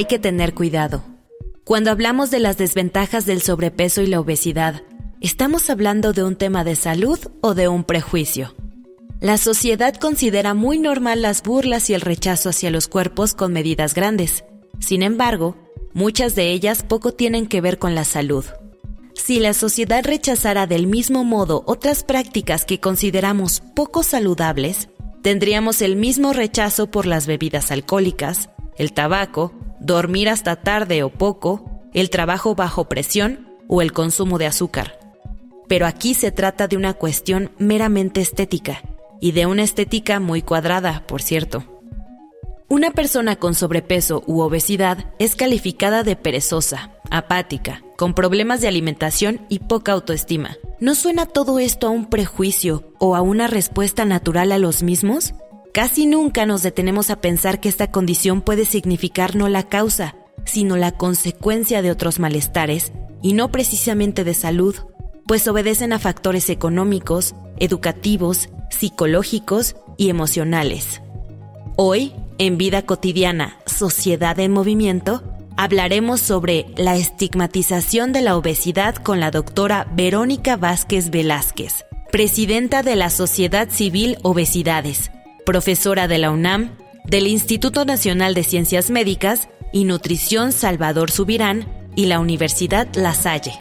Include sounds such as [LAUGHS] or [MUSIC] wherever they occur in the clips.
Hay que tener cuidado. Cuando hablamos de las desventajas del sobrepeso y la obesidad, ¿estamos hablando de un tema de salud o de un prejuicio? La sociedad considera muy normal las burlas y el rechazo hacia los cuerpos con medidas grandes. Sin embargo, muchas de ellas poco tienen que ver con la salud. Si la sociedad rechazara del mismo modo otras prácticas que consideramos poco saludables, tendríamos el mismo rechazo por las bebidas alcohólicas, el tabaco, dormir hasta tarde o poco, el trabajo bajo presión o el consumo de azúcar. Pero aquí se trata de una cuestión meramente estética, y de una estética muy cuadrada, por cierto. Una persona con sobrepeso u obesidad es calificada de perezosa, apática, con problemas de alimentación y poca autoestima. ¿No suena todo esto a un prejuicio o a una respuesta natural a los mismos? Casi nunca nos detenemos a pensar que esta condición puede significar no la causa, sino la consecuencia de otros malestares, y no precisamente de salud, pues obedecen a factores económicos, educativos, psicológicos y emocionales. Hoy, en Vida Cotidiana, Sociedad en Movimiento, hablaremos sobre la estigmatización de la obesidad con la doctora Verónica Vázquez Velázquez, presidenta de la Sociedad Civil Obesidades profesora de la UNAM, del Instituto Nacional de Ciencias Médicas y Nutrición Salvador Subirán y la Universidad La Salle.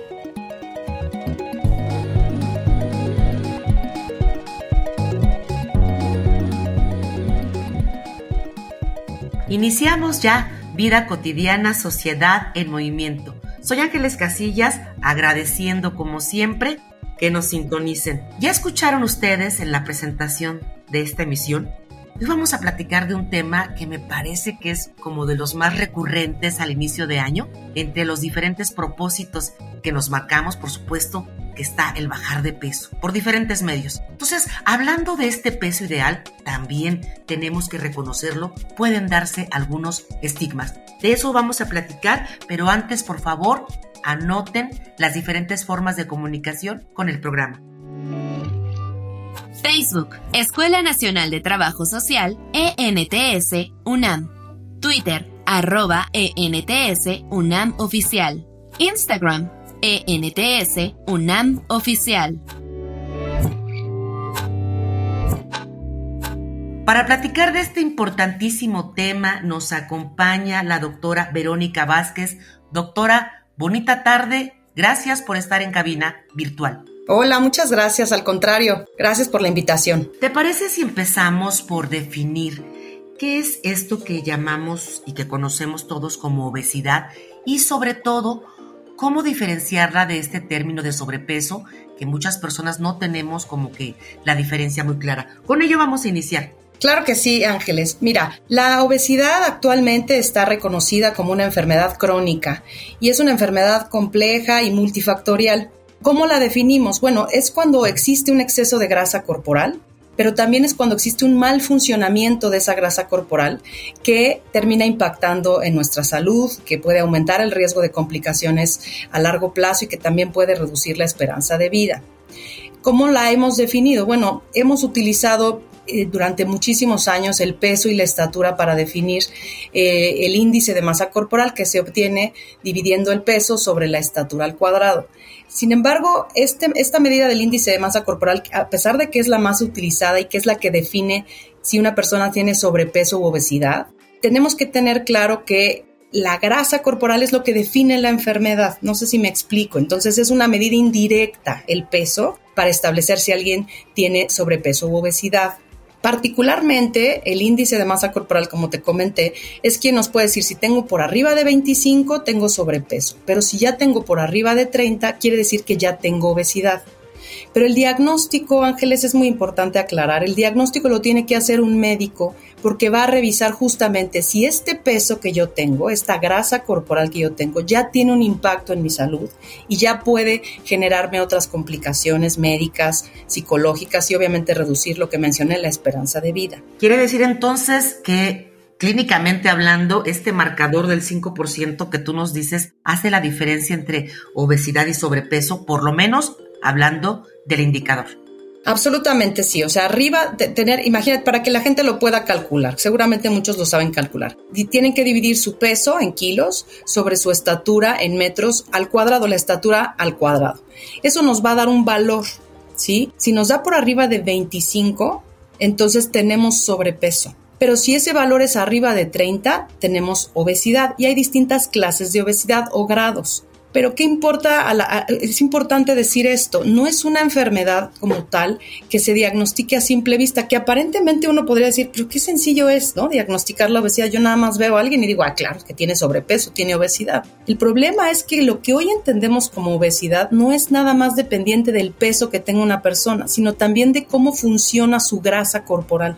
Iniciamos ya Vida Cotidiana, Sociedad en Movimiento. Soy Ángeles Casillas, agradeciendo como siempre que nos sintonicen. Ya escucharon ustedes en la presentación de esta emisión Hoy vamos a platicar de un tema que me parece que es como de los más recurrentes al inicio de año. Entre los diferentes propósitos que nos marcamos, por supuesto, que está el bajar de peso por diferentes medios. Entonces, hablando de este peso ideal, también tenemos que reconocerlo, pueden darse algunos estigmas. De eso vamos a platicar, pero antes, por favor, anoten las diferentes formas de comunicación con el programa. Facebook, Escuela Nacional de Trabajo Social, ENTS, UNAM. Twitter, arroba ENTS, UNAM Oficial. Instagram, ENTS, UNAM Oficial. Para platicar de este importantísimo tema nos acompaña la doctora Verónica Vázquez. Doctora, bonita tarde. Gracias por estar en cabina virtual. Hola, muchas gracias. Al contrario, gracias por la invitación. ¿Te parece si empezamos por definir qué es esto que llamamos y que conocemos todos como obesidad y sobre todo cómo diferenciarla de este término de sobrepeso que muchas personas no tenemos como que la diferencia muy clara? Con ello vamos a iniciar. Claro que sí, Ángeles. Mira, la obesidad actualmente está reconocida como una enfermedad crónica y es una enfermedad compleja y multifactorial. ¿Cómo la definimos? Bueno, es cuando existe un exceso de grasa corporal, pero también es cuando existe un mal funcionamiento de esa grasa corporal que termina impactando en nuestra salud, que puede aumentar el riesgo de complicaciones a largo plazo y que también puede reducir la esperanza de vida. ¿Cómo la hemos definido? Bueno, hemos utilizado eh, durante muchísimos años el peso y la estatura para definir eh, el índice de masa corporal que se obtiene dividiendo el peso sobre la estatura al cuadrado. Sin embargo, este, esta medida del índice de masa corporal, a pesar de que es la más utilizada y que es la que define si una persona tiene sobrepeso u obesidad, tenemos que tener claro que la grasa corporal es lo que define la enfermedad. No sé si me explico. Entonces es una medida indirecta el peso para establecer si alguien tiene sobrepeso u obesidad. Particularmente el índice de masa corporal, como te comenté, es quien nos puede decir si tengo por arriba de 25, tengo sobrepeso, pero si ya tengo por arriba de 30, quiere decir que ya tengo obesidad. Pero el diagnóstico, Ángeles, es muy importante aclarar. El diagnóstico lo tiene que hacer un médico porque va a revisar justamente si este peso que yo tengo, esta grasa corporal que yo tengo, ya tiene un impacto en mi salud y ya puede generarme otras complicaciones médicas, psicológicas y obviamente reducir lo que mencioné, la esperanza de vida. Quiere decir entonces que clínicamente hablando, este marcador del 5% que tú nos dices hace la diferencia entre obesidad y sobrepeso, por lo menos hablando del indicador. Absolutamente sí, o sea, arriba de tener, imagínate, para que la gente lo pueda calcular, seguramente muchos lo saben calcular, tienen que dividir su peso en kilos sobre su estatura en metros al cuadrado, la estatura al cuadrado. Eso nos va a dar un valor, ¿sí? Si nos da por arriba de 25, entonces tenemos sobrepeso. Pero si ese valor es arriba de 30, tenemos obesidad y hay distintas clases de obesidad o grados. Pero ¿qué importa? es importante decir esto, no es una enfermedad como tal que se diagnostique a simple vista, que aparentemente uno podría decir, pero qué sencillo es, ¿no? Diagnosticar la obesidad. Yo nada más veo a alguien y digo, ah, claro, que tiene sobrepeso, tiene obesidad. El problema es que lo que hoy entendemos como obesidad no es nada más dependiente del peso que tenga una persona, sino también de cómo funciona su grasa corporal.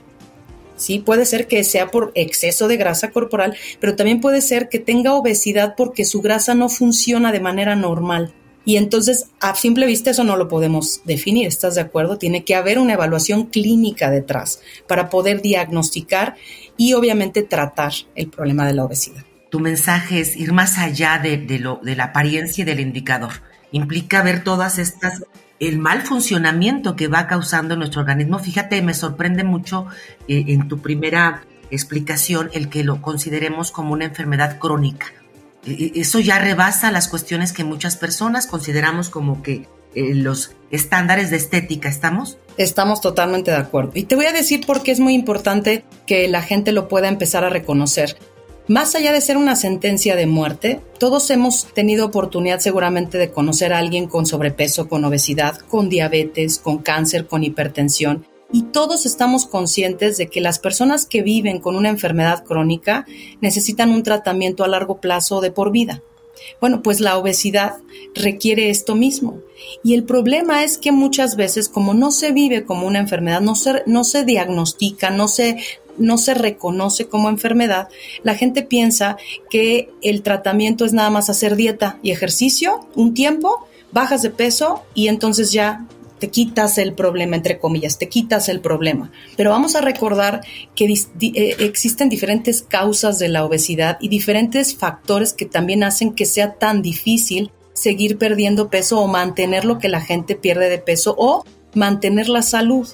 ¿Sí? Puede ser que sea por exceso de grasa corporal, pero también puede ser que tenga obesidad porque su grasa no funciona de manera normal. Y entonces, a simple vista, eso no lo podemos definir, ¿estás de acuerdo? Tiene que haber una evaluación clínica detrás para poder diagnosticar y obviamente tratar el problema de la obesidad. Tu mensaje es ir más allá de, lo, de la apariencia y del indicador. Implica ver todas estas el mal funcionamiento que va causando nuestro organismo. Fíjate, me sorprende mucho eh, en tu primera explicación el que lo consideremos como una enfermedad crónica. E, e, eso ya rebasa las cuestiones que muchas personas consideramos como que eh, los estándares de estética, ¿estamos? Estamos totalmente de acuerdo. Y te voy a decir por qué es muy importante que la gente lo pueda empezar a reconocer. Más allá de ser una sentencia de muerte, todos hemos tenido oportunidad seguramente de conocer a alguien con sobrepeso, con obesidad, con diabetes, con cáncer, con hipertensión, y todos estamos conscientes de que las personas que viven con una enfermedad crónica necesitan un tratamiento a largo plazo de por vida. Bueno, pues la obesidad requiere esto mismo. Y el problema es que muchas veces, como no se vive como una enfermedad, no se, no se diagnostica, no se no se reconoce como enfermedad, la gente piensa que el tratamiento es nada más hacer dieta y ejercicio un tiempo, bajas de peso y entonces ya te quitas el problema, entre comillas, te quitas el problema. Pero vamos a recordar que eh, existen diferentes causas de la obesidad y diferentes factores que también hacen que sea tan difícil seguir perdiendo peso o mantener lo que la gente pierde de peso o mantener la salud.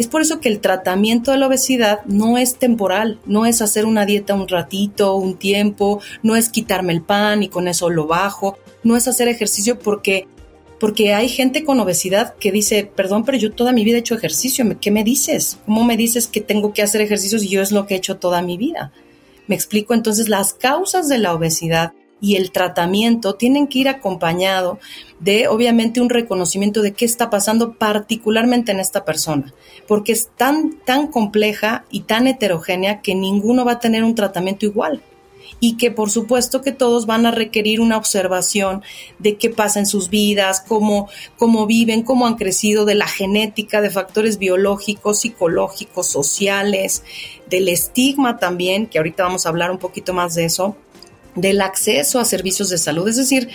Es por eso que el tratamiento de la obesidad no es temporal, no es hacer una dieta un ratito, un tiempo, no es quitarme el pan y con eso lo bajo, no es hacer ejercicio porque porque hay gente con obesidad que dice, perdón, pero yo toda mi vida he hecho ejercicio, ¿qué me dices? ¿Cómo me dices que tengo que hacer ejercicios y yo es lo que he hecho toda mi vida? Me explico, entonces las causas de la obesidad y el tratamiento tienen que ir acompañado de obviamente un reconocimiento de qué está pasando particularmente en esta persona, porque es tan tan compleja y tan heterogénea que ninguno va a tener un tratamiento igual. Y que por supuesto que todos van a requerir una observación de qué pasa en sus vidas, cómo, cómo viven, cómo han crecido, de la genética, de factores biológicos, psicológicos, sociales, del estigma también, que ahorita vamos a hablar un poquito más de eso, del acceso a servicios de salud. Es decir,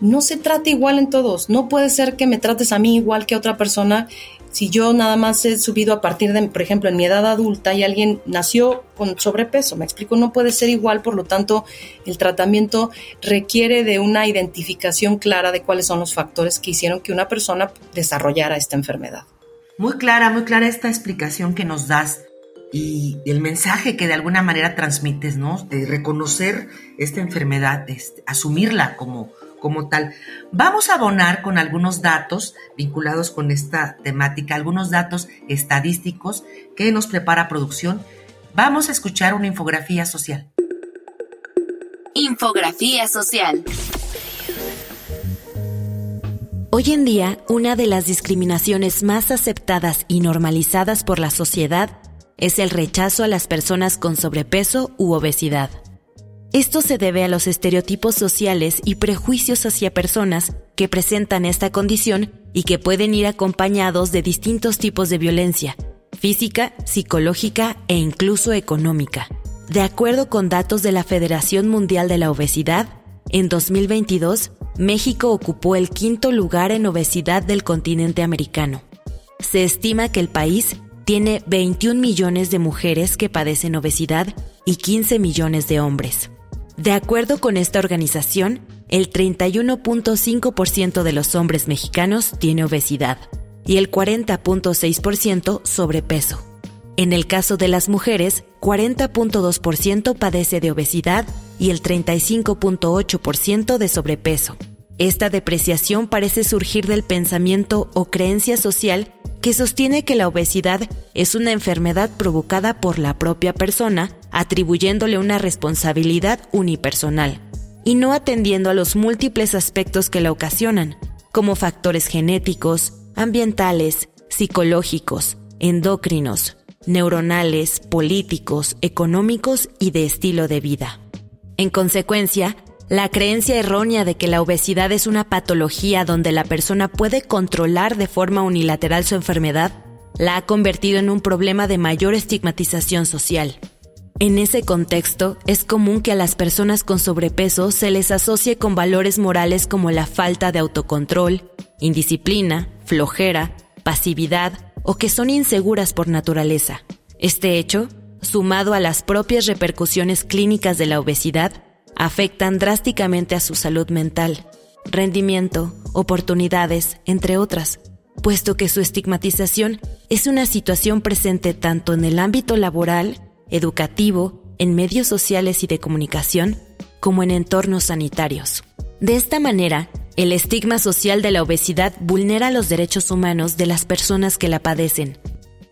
no se trata igual en todos. No puede ser que me trates a mí igual que a otra persona si yo nada más he subido a partir de, por ejemplo, en mi edad adulta y alguien nació con sobrepeso, me explico, no puede ser igual, por lo tanto, el tratamiento requiere de una identificación clara de cuáles son los factores que hicieron que una persona desarrollara esta enfermedad. Muy clara, muy clara esta explicación que nos das y el mensaje que de alguna manera transmites, ¿no? De reconocer esta enfermedad, de este, asumirla como, como tal. Vamos a abonar con algunos datos vinculados con esta temática, algunos datos estadísticos que nos prepara producción. Vamos a escuchar una infografía social. Infografía social. Hoy en día, una de las discriminaciones más aceptadas y normalizadas por la sociedad es el rechazo a las personas con sobrepeso u obesidad. Esto se debe a los estereotipos sociales y prejuicios hacia personas que presentan esta condición y que pueden ir acompañados de distintos tipos de violencia, física, psicológica e incluso económica. De acuerdo con datos de la Federación Mundial de la Obesidad, en 2022, México ocupó el quinto lugar en obesidad del continente americano. Se estima que el país tiene 21 millones de mujeres que padecen obesidad y 15 millones de hombres. De acuerdo con esta organización, el 31.5% de los hombres mexicanos tiene obesidad y el 40.6% sobrepeso. En el caso de las mujeres, 40.2% padece de obesidad y el 35.8% de sobrepeso. Esta depreciación parece surgir del pensamiento o creencia social que sostiene que la obesidad es una enfermedad provocada por la propia persona, atribuyéndole una responsabilidad unipersonal, y no atendiendo a los múltiples aspectos que la ocasionan, como factores genéticos, ambientales, psicológicos, endocrinos, neuronales, políticos, económicos y de estilo de vida. En consecuencia, la creencia errónea de que la obesidad es una patología donde la persona puede controlar de forma unilateral su enfermedad la ha convertido en un problema de mayor estigmatización social. En ese contexto, es común que a las personas con sobrepeso se les asocie con valores morales como la falta de autocontrol, indisciplina, flojera, pasividad o que son inseguras por naturaleza. Este hecho, sumado a las propias repercusiones clínicas de la obesidad, afectan drásticamente a su salud mental, rendimiento, oportunidades, entre otras, puesto que su estigmatización es una situación presente tanto en el ámbito laboral, educativo, en medios sociales y de comunicación, como en entornos sanitarios. De esta manera, el estigma social de la obesidad vulnera los derechos humanos de las personas que la padecen,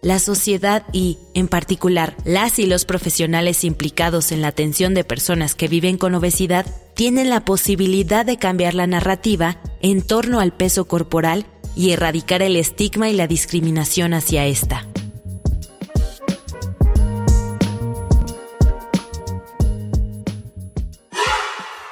la sociedad y, en particular, las y los profesionales implicados en la atención de personas que viven con obesidad tienen la posibilidad de cambiar la narrativa en torno al peso corporal y erradicar el estigma y la discriminación hacia esta.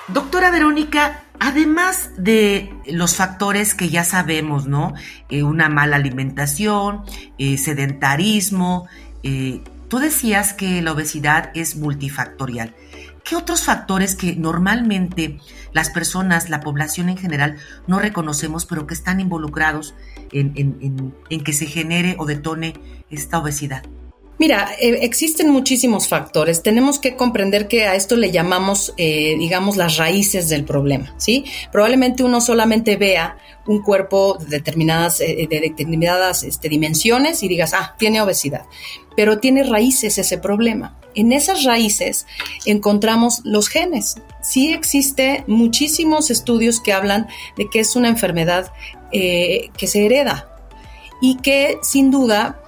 Doctora Verónica, Además de los factores que ya sabemos, ¿no? Eh, una mala alimentación, eh, sedentarismo. Eh, tú decías que la obesidad es multifactorial. ¿Qué otros factores que normalmente las personas, la población en general, no reconocemos, pero que están involucrados en que se genere o detone esta obesidad? Mira, eh, existen muchísimos factores. Tenemos que comprender que a esto le llamamos, eh, digamos, las raíces del problema, ¿sí? Probablemente uno solamente vea un cuerpo de determinadas, eh, de determinadas este, dimensiones y digas, ah, tiene obesidad, pero tiene raíces ese problema. En esas raíces encontramos los genes. Sí existe muchísimos estudios que hablan de que es una enfermedad que se hereda y que sin duda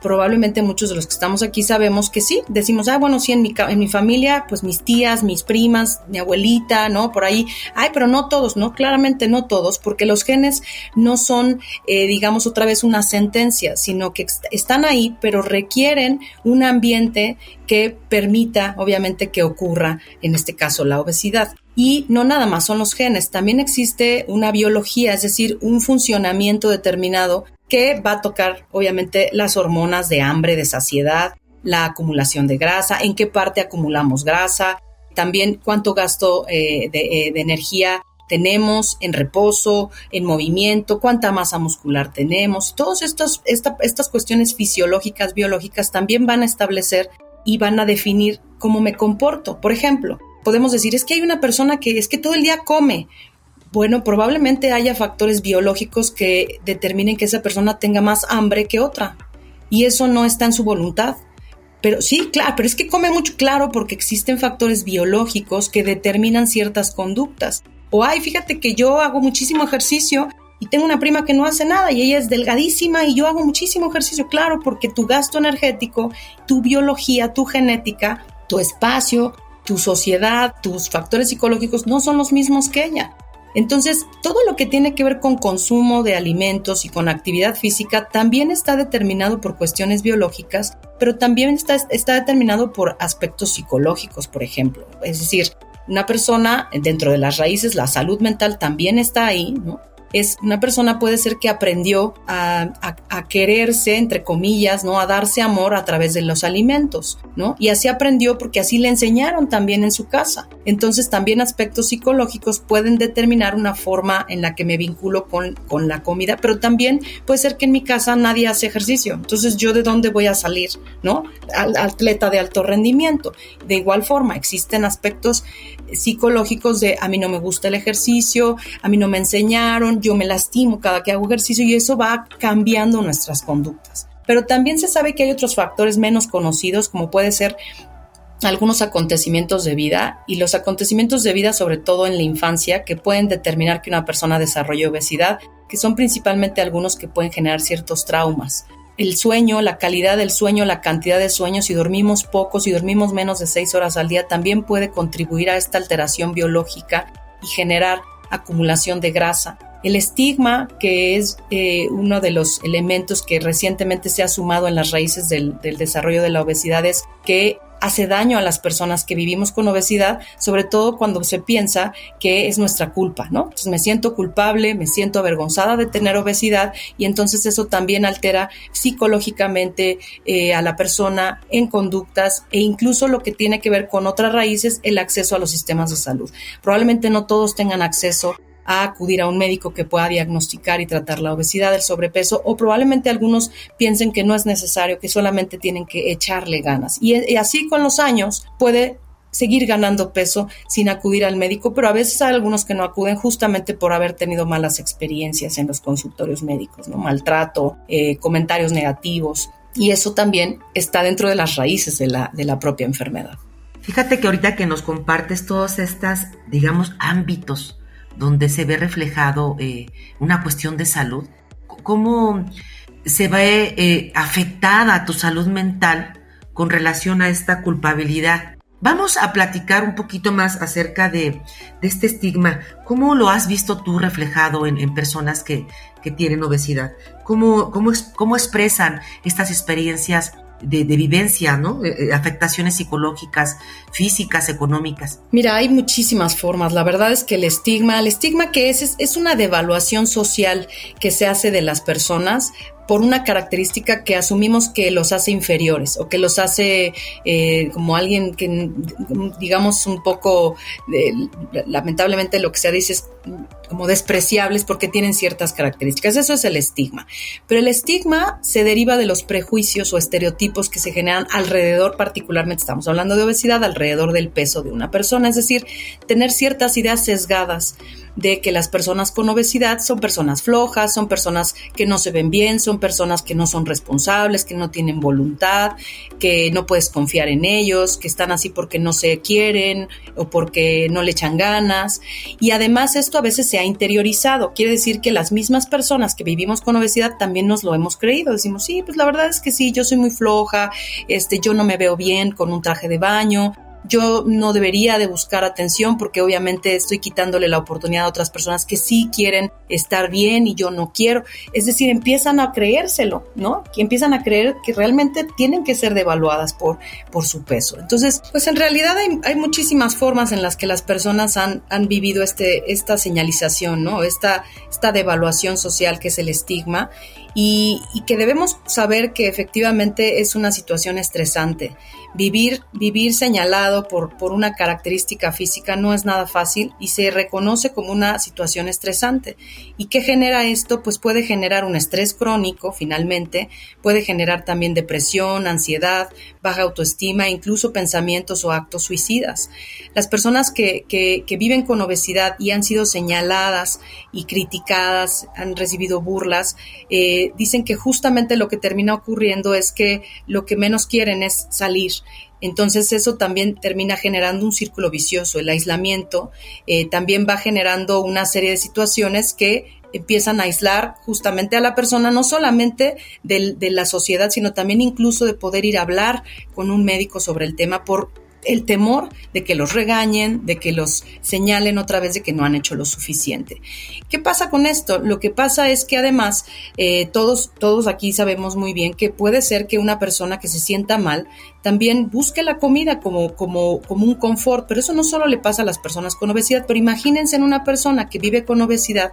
probablemente muchos de los que estamos aquí sabemos que sí, decimos, ah, bueno, sí, en mi, en mi familia, pues mis tías, mis primas, mi abuelita, ¿no? Por ahí, ay, pero no todos, ¿no? Claramente no todos, porque los genes no son, eh, digamos, otra vez una sentencia, sino que están ahí, pero requieren un ambiente que permita, obviamente, que ocurra, en este caso, la obesidad. Y no nada más son los genes, también existe una biología, es decir, un funcionamiento determinado que va a tocar obviamente las hormonas de hambre, de saciedad, la acumulación de grasa, en qué parte acumulamos grasa, también cuánto gasto eh, eh, de, energía tenemos en reposo, en movimiento, cuánta masa muscular tenemos. Todas estas, estas cuestiones fisiológicas, biológicas también van a establecer y van a definir cómo me comporto. Por ejemplo, podemos decir, es que hay una persona que es que todo el día come, bueno, probablemente haya factores biológicos que determinen que esa persona tenga más hambre que otra. Y eso no está en su voluntad. Pero sí, claro, pero es que come mucho, claro, porque existen factores biológicos que determinan ciertas conductas. O, ay, fíjate que yo hago muchísimo ejercicio y tengo una prima que no hace nada y ella es delgadísima y yo hago muchísimo ejercicio, claro, porque tu gasto energético, tu biología, tu genética, tu espacio, tu sociedad, tus factores psicológicos no son los mismos que ella. Entonces, todo lo que tiene que ver con consumo de alimentos y con actividad física también está determinado por cuestiones biológicas, pero también está, está determinado por aspectos psicológicos, por ejemplo. Es decir, una persona dentro de las raíces, la salud mental también está ahí, ¿no? Es una persona puede ser que aprendió a, quererse, entre comillas, ¿no? A darse amor a través de los alimentos, ¿no? Y así aprendió porque así le enseñaron también en su casa. Entonces también aspectos psicológicos pueden determinar una forma en la que me vinculo con, con la comida, pero también puede ser que en mi casa nadie hace ejercicio. Entonces yo de dónde voy a salir, ¿no? Al, atleta de alto rendimiento. De igual forma, existen aspectos psicológicos de a mí no me gusta el ejercicio, a mí no me enseñaron, yo me lastimo cada que hago ejercicio y eso va cambiando nuestras conductas. Pero también se sabe que hay otros factores menos conocidos, como puede ser algunos acontecimientos de vida y los acontecimientos de vida, sobre todo en la infancia, que pueden determinar que una persona desarrolle obesidad, que son principalmente algunos que pueden generar ciertos traumas. El sueño, la calidad del sueño, la cantidad de sueños, si dormimos poco, si dormimos menos de seis horas al día, también puede contribuir a esta alteración biológica y generar acumulación de grasa. El estigma, que es eh, uno de los elementos que recientemente se ha sumado en las raíces del, desarrollo de la obesidad, es que hace daño a las personas que vivimos con obesidad, sobre todo cuando se piensa que es nuestra culpa, ¿no? Entonces me siento culpable, me siento avergonzada de tener obesidad y entonces eso también altera psicológicamente eh, a la persona en conductas e incluso lo que tiene que ver con otras raíces, el acceso a los sistemas de salud. Probablemente no todos tengan acceso a acudir a un médico que pueda diagnosticar y tratar la obesidad, el sobrepeso, o probablemente algunos piensen que no es necesario, que solamente tienen que echarle ganas. Y, así con los años puede seguir ganando peso sin acudir al médico, pero a veces hay algunos que no acuden justamente por haber tenido malas experiencias en los consultorios médicos, ¿no? maltrato, eh, comentarios negativos, y eso también está dentro de las raíces de la, de la propia enfermedad. Fíjate que ahorita que nos compartes todos estos, digamos, ámbitos donde se ve reflejado eh, una cuestión de salud, cómo se ve eh, afectada tu salud mental con relación a esta culpabilidad. Vamos a platicar un poquito más acerca de, este estigma. ¿Cómo lo has visto tú reflejado en, personas que, tienen obesidad? ¿Cómo, cómo, cómo expresan estas experiencias de, vivencia, ¿no? Eh, eh, afectaciones psicológicas, físicas, económicas. Mira, hay muchísimas formas. La verdad es que el estigma, el estigma que es, es, una devaluación social que se hace de las personas por una característica que asumimos que los hace inferiores o que los hace eh, como alguien que, digamos, un poco, lamentablemente lo que se dice es como despreciables porque tienen ciertas características. Eso es el estigma. Pero el estigma se deriva de los prejuicios o estereotipos que se generan alrededor, particularmente estamos hablando de obesidad, alrededor del peso de una persona. Es decir, tener ciertas ideas sesgadas de que las personas con obesidad son personas flojas, son personas que no se ven bien, son personas que no son responsables, que no tienen voluntad, que no puedes confiar en ellos, que están así porque no se quieren o porque no le echan ganas. Y además esto a veces se ha interiorizado. Quiere decir que las mismas personas que vivimos con obesidad también nos lo hemos creído. Decimos, sí, pues la verdad es que sí, yo soy muy floja, este, yo no me veo bien con un traje de baño, yo no debería de buscar atención porque obviamente estoy quitándole la oportunidad a otras personas que sí quieren estar bien y yo no quiero. Es decir, empiezan a creérselo, ¿no? Empiezan a creer que realmente tienen que ser devaluadas por, por su peso. Entonces, pues en realidad hay, muchísimas formas en las que las personas han, han vivido este, esta señalización, ¿no? Esta, esta devaluación social que es el estigma y que debemos saber que efectivamente es una situación estresante Vivir, vivir señalado por, por una característica física no es nada fácil y se reconoce como una situación estresante. ¿Y qué genera esto? Pues puede generar un estrés crónico, finalmente, puede generar también depresión, ansiedad, baja autoestima, incluso pensamientos o actos suicidas. Las personas que, que, que viven con obesidad y han sido señaladas y criticadas, han recibido burlas, eh, dicen que justamente lo que termina ocurriendo es que lo que menos quieren es salir entonces eso también termina generando un círculo vicioso. El aislamiento eh, también va generando una serie de situaciones que empiezan a aislar justamente a la persona, no solamente de la sociedad, sino también incluso de poder ir a hablar con un médico sobre el tema por el temor de que los regañen, de que los señalen otra vez de que no han hecho lo suficiente. ¿Qué pasa con esto? Lo que pasa es que además eh, todos, todos aquí sabemos muy bien que puede ser que una persona que se sienta mal también busque la comida como, como, como un confort, pero eso no solo le pasa a las personas con obesidad, pero imagínense en una persona que vive con obesidad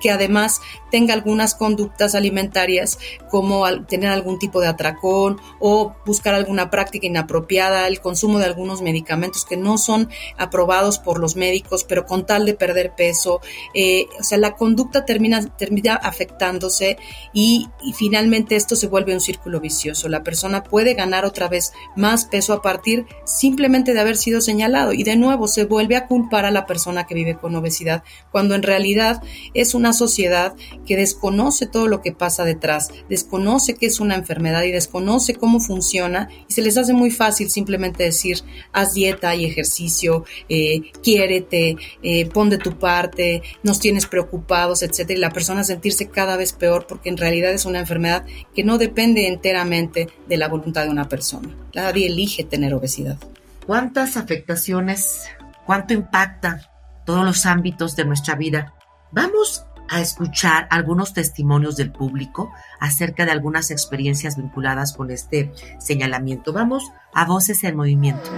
que además tenga algunas conductas alimentarias como tener algún tipo de atracón o buscar alguna práctica inapropiada, el consumo de algunos medicamentos que no son aprobados por los médicos, pero con tal de perder peso, eh, o sea, la conducta termina, termina afectándose y, y finalmente esto se vuelve un círculo vicioso. La persona puede ganar otra vez más peso a partir simplemente de haber sido señalado y de nuevo se vuelve a culpar a la persona que vive con obesidad cuando en realidad es una sociedad que desconoce todo lo que pasa detrás, desconoce que es una enfermedad y desconoce cómo funciona y se les hace muy fácil simplemente decir haz dieta y ejercicio, eh, quiérete, eh, pon de tu parte, nos tienes preocupados, etcétera, y la persona sentirse cada vez peor porque en realidad es una enfermedad que no depende enteramente de la voluntad de una persona. Nadie elige tener obesidad. ¿Cuántas afectaciones, cuánto impacta todos los ámbitos de nuestra vida? Vamos a escuchar algunos testimonios del público acerca de algunas experiencias vinculadas con este señalamiento. Vamos a Voces en Movimiento.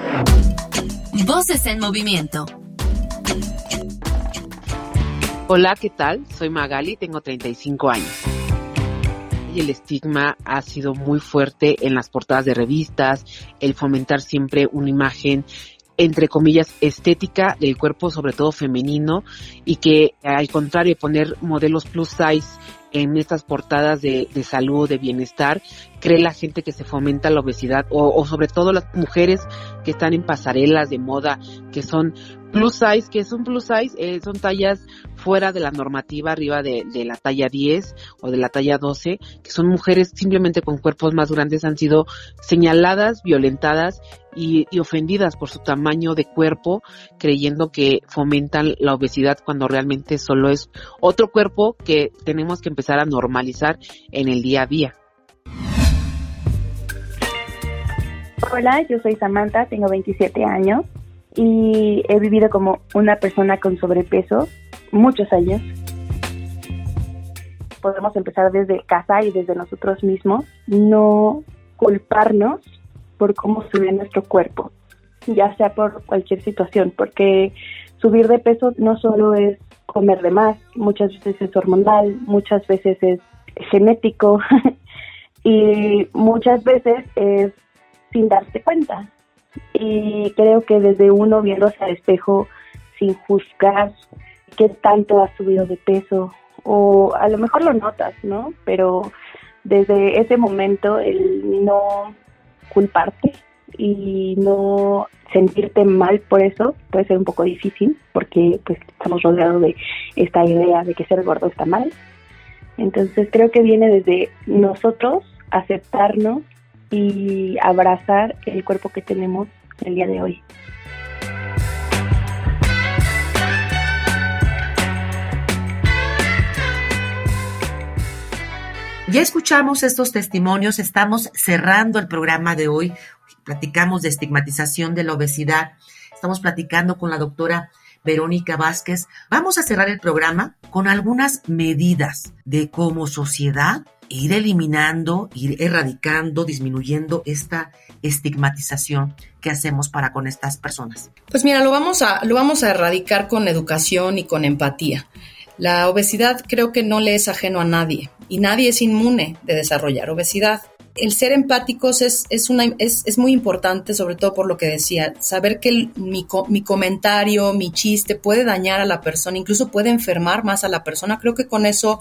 Voces en Movimiento. Hola, ¿qué tal? Soy Magali, tengo 35 años. Y el estigma ha sido muy fuerte en las portadas de revistas, el fomentar siempre una imagen entre comillas, estética del cuerpo, sobre todo femenino, y que al contrario, poner modelos plus size en estas portadas de, de salud, de bienestar, cree la gente que se fomenta la obesidad, o, o sobre todo las mujeres que están en pasarelas de moda, que son plus size, que es un plus size, eh, son tallas fuera de la normativa, arriba de, de, la talla 10 o de la talla 12, que son mujeres simplemente con cuerpos más grandes, han sido señaladas, violentadas y, y, ofendidas por su tamaño de cuerpo, creyendo que fomentan la obesidad cuando realmente solo es otro cuerpo que tenemos que empezar a normalizar en el día a día. Hola, yo soy Samantha, tengo 27 años y he vivido como una persona con sobrepeso muchos años. Podemos empezar desde casa y desde nosotros mismos, no culparnos por cómo sube nuestro cuerpo, ya sea por cualquier situación, porque subir de peso no solo es comer de más, muchas veces es hormonal, muchas veces es genético [LAUGHS] y muchas veces es sin darse cuenta. Y creo que desde uno viéndose al espejo sin juzgar qué tanto has subido de peso, o a lo mejor lo notas, ¿no? Pero desde ese momento el no culparte y no sentirte mal por eso puede ser un poco difícil porque pues estamos rodeados de esta idea de que ser gordo está mal. Entonces creo que viene desde nosotros aceptarnos y abrazar el cuerpo que tenemos el día de hoy. Ya escuchamos estos testimonios, estamos cerrando el programa de hoy, platicamos de estigmatización de la obesidad, estamos platicando con la doctora Verónica Vázquez. Vamos a cerrar el programa con algunas medidas de cómo sociedad ir eliminando, ir erradicando, disminuyendo esta estigmatización que hacemos para con estas personas? Pues mira, lo vamos a, lo vamos a erradicar con educación y con empatía. La obesidad creo que no le es ajeno a nadie y nadie es inmune de desarrollar obesidad. El ser empáticos es, es, una, es, es muy importante, sobre todo por lo que decía, saber que el, mi, mi comentario, mi chiste puede dañar a la persona, incluso puede enfermar más a la persona. Creo que con eso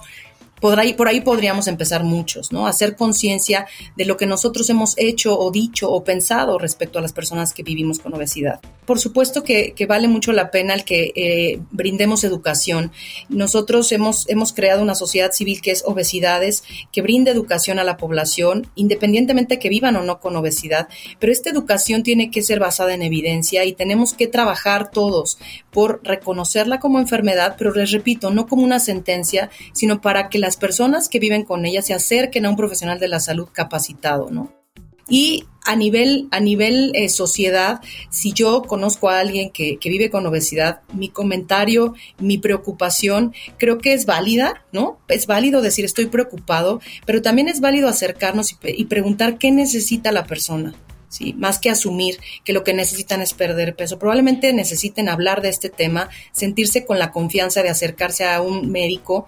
por ahí, podríamos empezar muchos, ¿no? Hacer conciencia de lo que nosotros hemos hecho o dicho o pensado respecto a las personas que vivimos con obesidad. Por supuesto que, vale mucho la pena el que eh, brindemos educación. Nosotros hemos, hemos creado una sociedad civil que es obesidades, que brinda educación a la población, independientemente de que vivan o no con obesidad, pero esta educación tiene que ser basada en evidencia y tenemos que trabajar todos por reconocerla como enfermedad, pero les repito, no como una sentencia, sino para que la las personas que viven con ella se acerquen a un profesional de la salud capacitado, ¿no? Y a nivel, a nivel eh, sociedad, si yo conozco a alguien que, que, vive con obesidad, mi comentario, mi preocupación, creo que es válida, ¿no? Es válido decir estoy preocupado, pero también es válido acercarnos y, y preguntar qué necesita la persona. ¿sí? Más que asumir que lo que necesitan es perder peso. Probablemente necesiten hablar de este tema, sentirse con la confianza de acercarse a un médico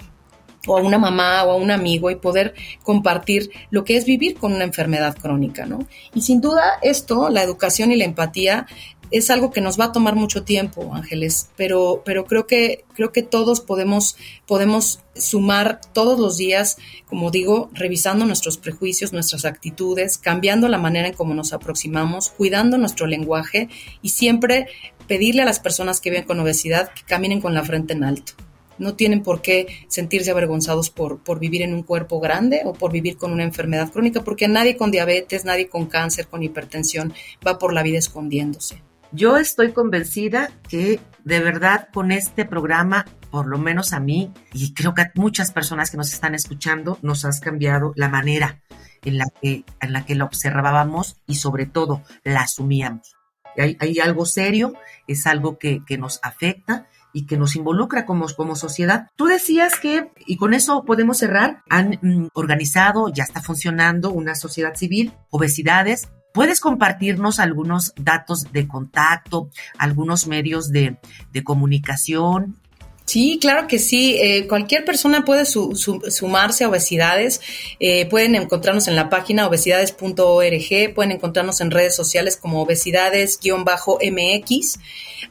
o a una mamá o a un amigo y poder compartir lo que es vivir con una enfermedad crónica, ¿no? Y sin duda esto, la educación y la empatía, es algo que nos va a tomar mucho tiempo, Ángeles, pero, pero creo que, creo que todos podemos, podemos sumar todos los días, como digo, revisando nuestros prejuicios, nuestras actitudes, cambiando la manera en cómo nos aproximamos, cuidando nuestro lenguaje y siempre pedirle a las personas que viven con obesidad que caminen con la frente en alto no tienen por qué sentirse avergonzados por, por vivir en un cuerpo grande o por vivir con una enfermedad crónica, porque nadie con diabetes, nadie con cáncer, con hipertensión va por la vida escondiéndose. Yo estoy convencida que de verdad con este programa, por lo menos a mí, y creo que a muchas personas que nos están escuchando, nos has cambiado la manera en la que, en la, que la observábamos y sobre todo la asumíamos. Hay, hay algo serio, es algo que, que nos afecta y que nos involucra como, como sociedad. Tú decías que, y con eso podemos cerrar, han mm, organizado, ya está funcionando una sociedad civil, obesidades, ¿Puedes compartirnos algunos datos de contacto, algunos medios de, comunicación? Sí, claro que sí. Eh, cualquier persona puede sumarse a obesidades. Eh, pueden encontrarnos en la página obesidades.org, pueden encontrarnos en redes sociales como obesidades-mx.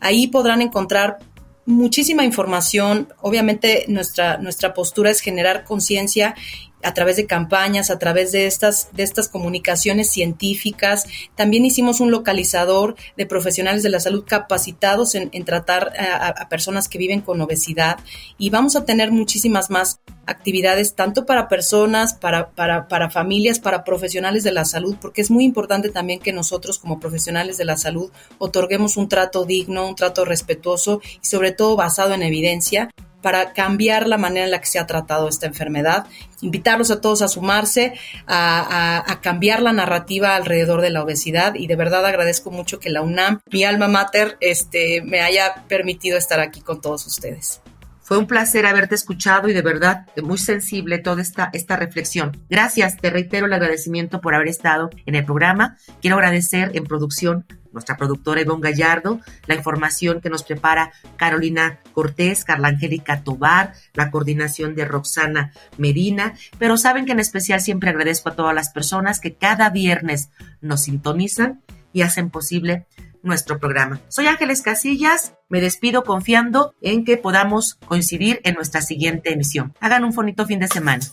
Ahí podrán encontrar muchísima información. Obviamente nuestra, nuestra postura es generar conciencia a través de campañas, a través de estas, de estas comunicaciones científicas. También hicimos un localizador de profesionales de la salud capacitados en, tratar a, personas que viven con obesidad y vamos a tener muchísimas más actividades tanto para personas, para, para, para familias, para profesionales de la salud, porque es muy importante también que nosotros como profesionales de la salud otorguemos un trato digno, un trato respetuoso y sobre todo basado en evidencia para cambiar la manera en la que se ha tratado esta enfermedad, invitarlos a todos a sumarse, a, cambiar la narrativa alrededor de la obesidad y de verdad agradezco mucho que la UNAM, mi alma mater, este, me haya permitido estar aquí con todos ustedes. Fue un placer haberte escuchado y de verdad muy sensible toda esta, esta reflexión. Gracias, te reitero el agradecimiento por haber estado en el programa. Quiero agradecer en producción nuestra productora Ivonne Gallardo, la información que nos prepara Carolina Cortés, Carla Angélica Tobar, la coordinación de Roxana Medina, pero saben que en especial siempre agradezco a todas las personas que cada viernes nos sintonizan y hacen posible nuestro programa. Soy Ángeles Casillas, me despido confiando en que podamos coincidir en nuestra siguiente emisión. Hagan un bonito fin de semana.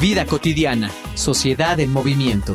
Vida cotidiana, sociedad en movimiento.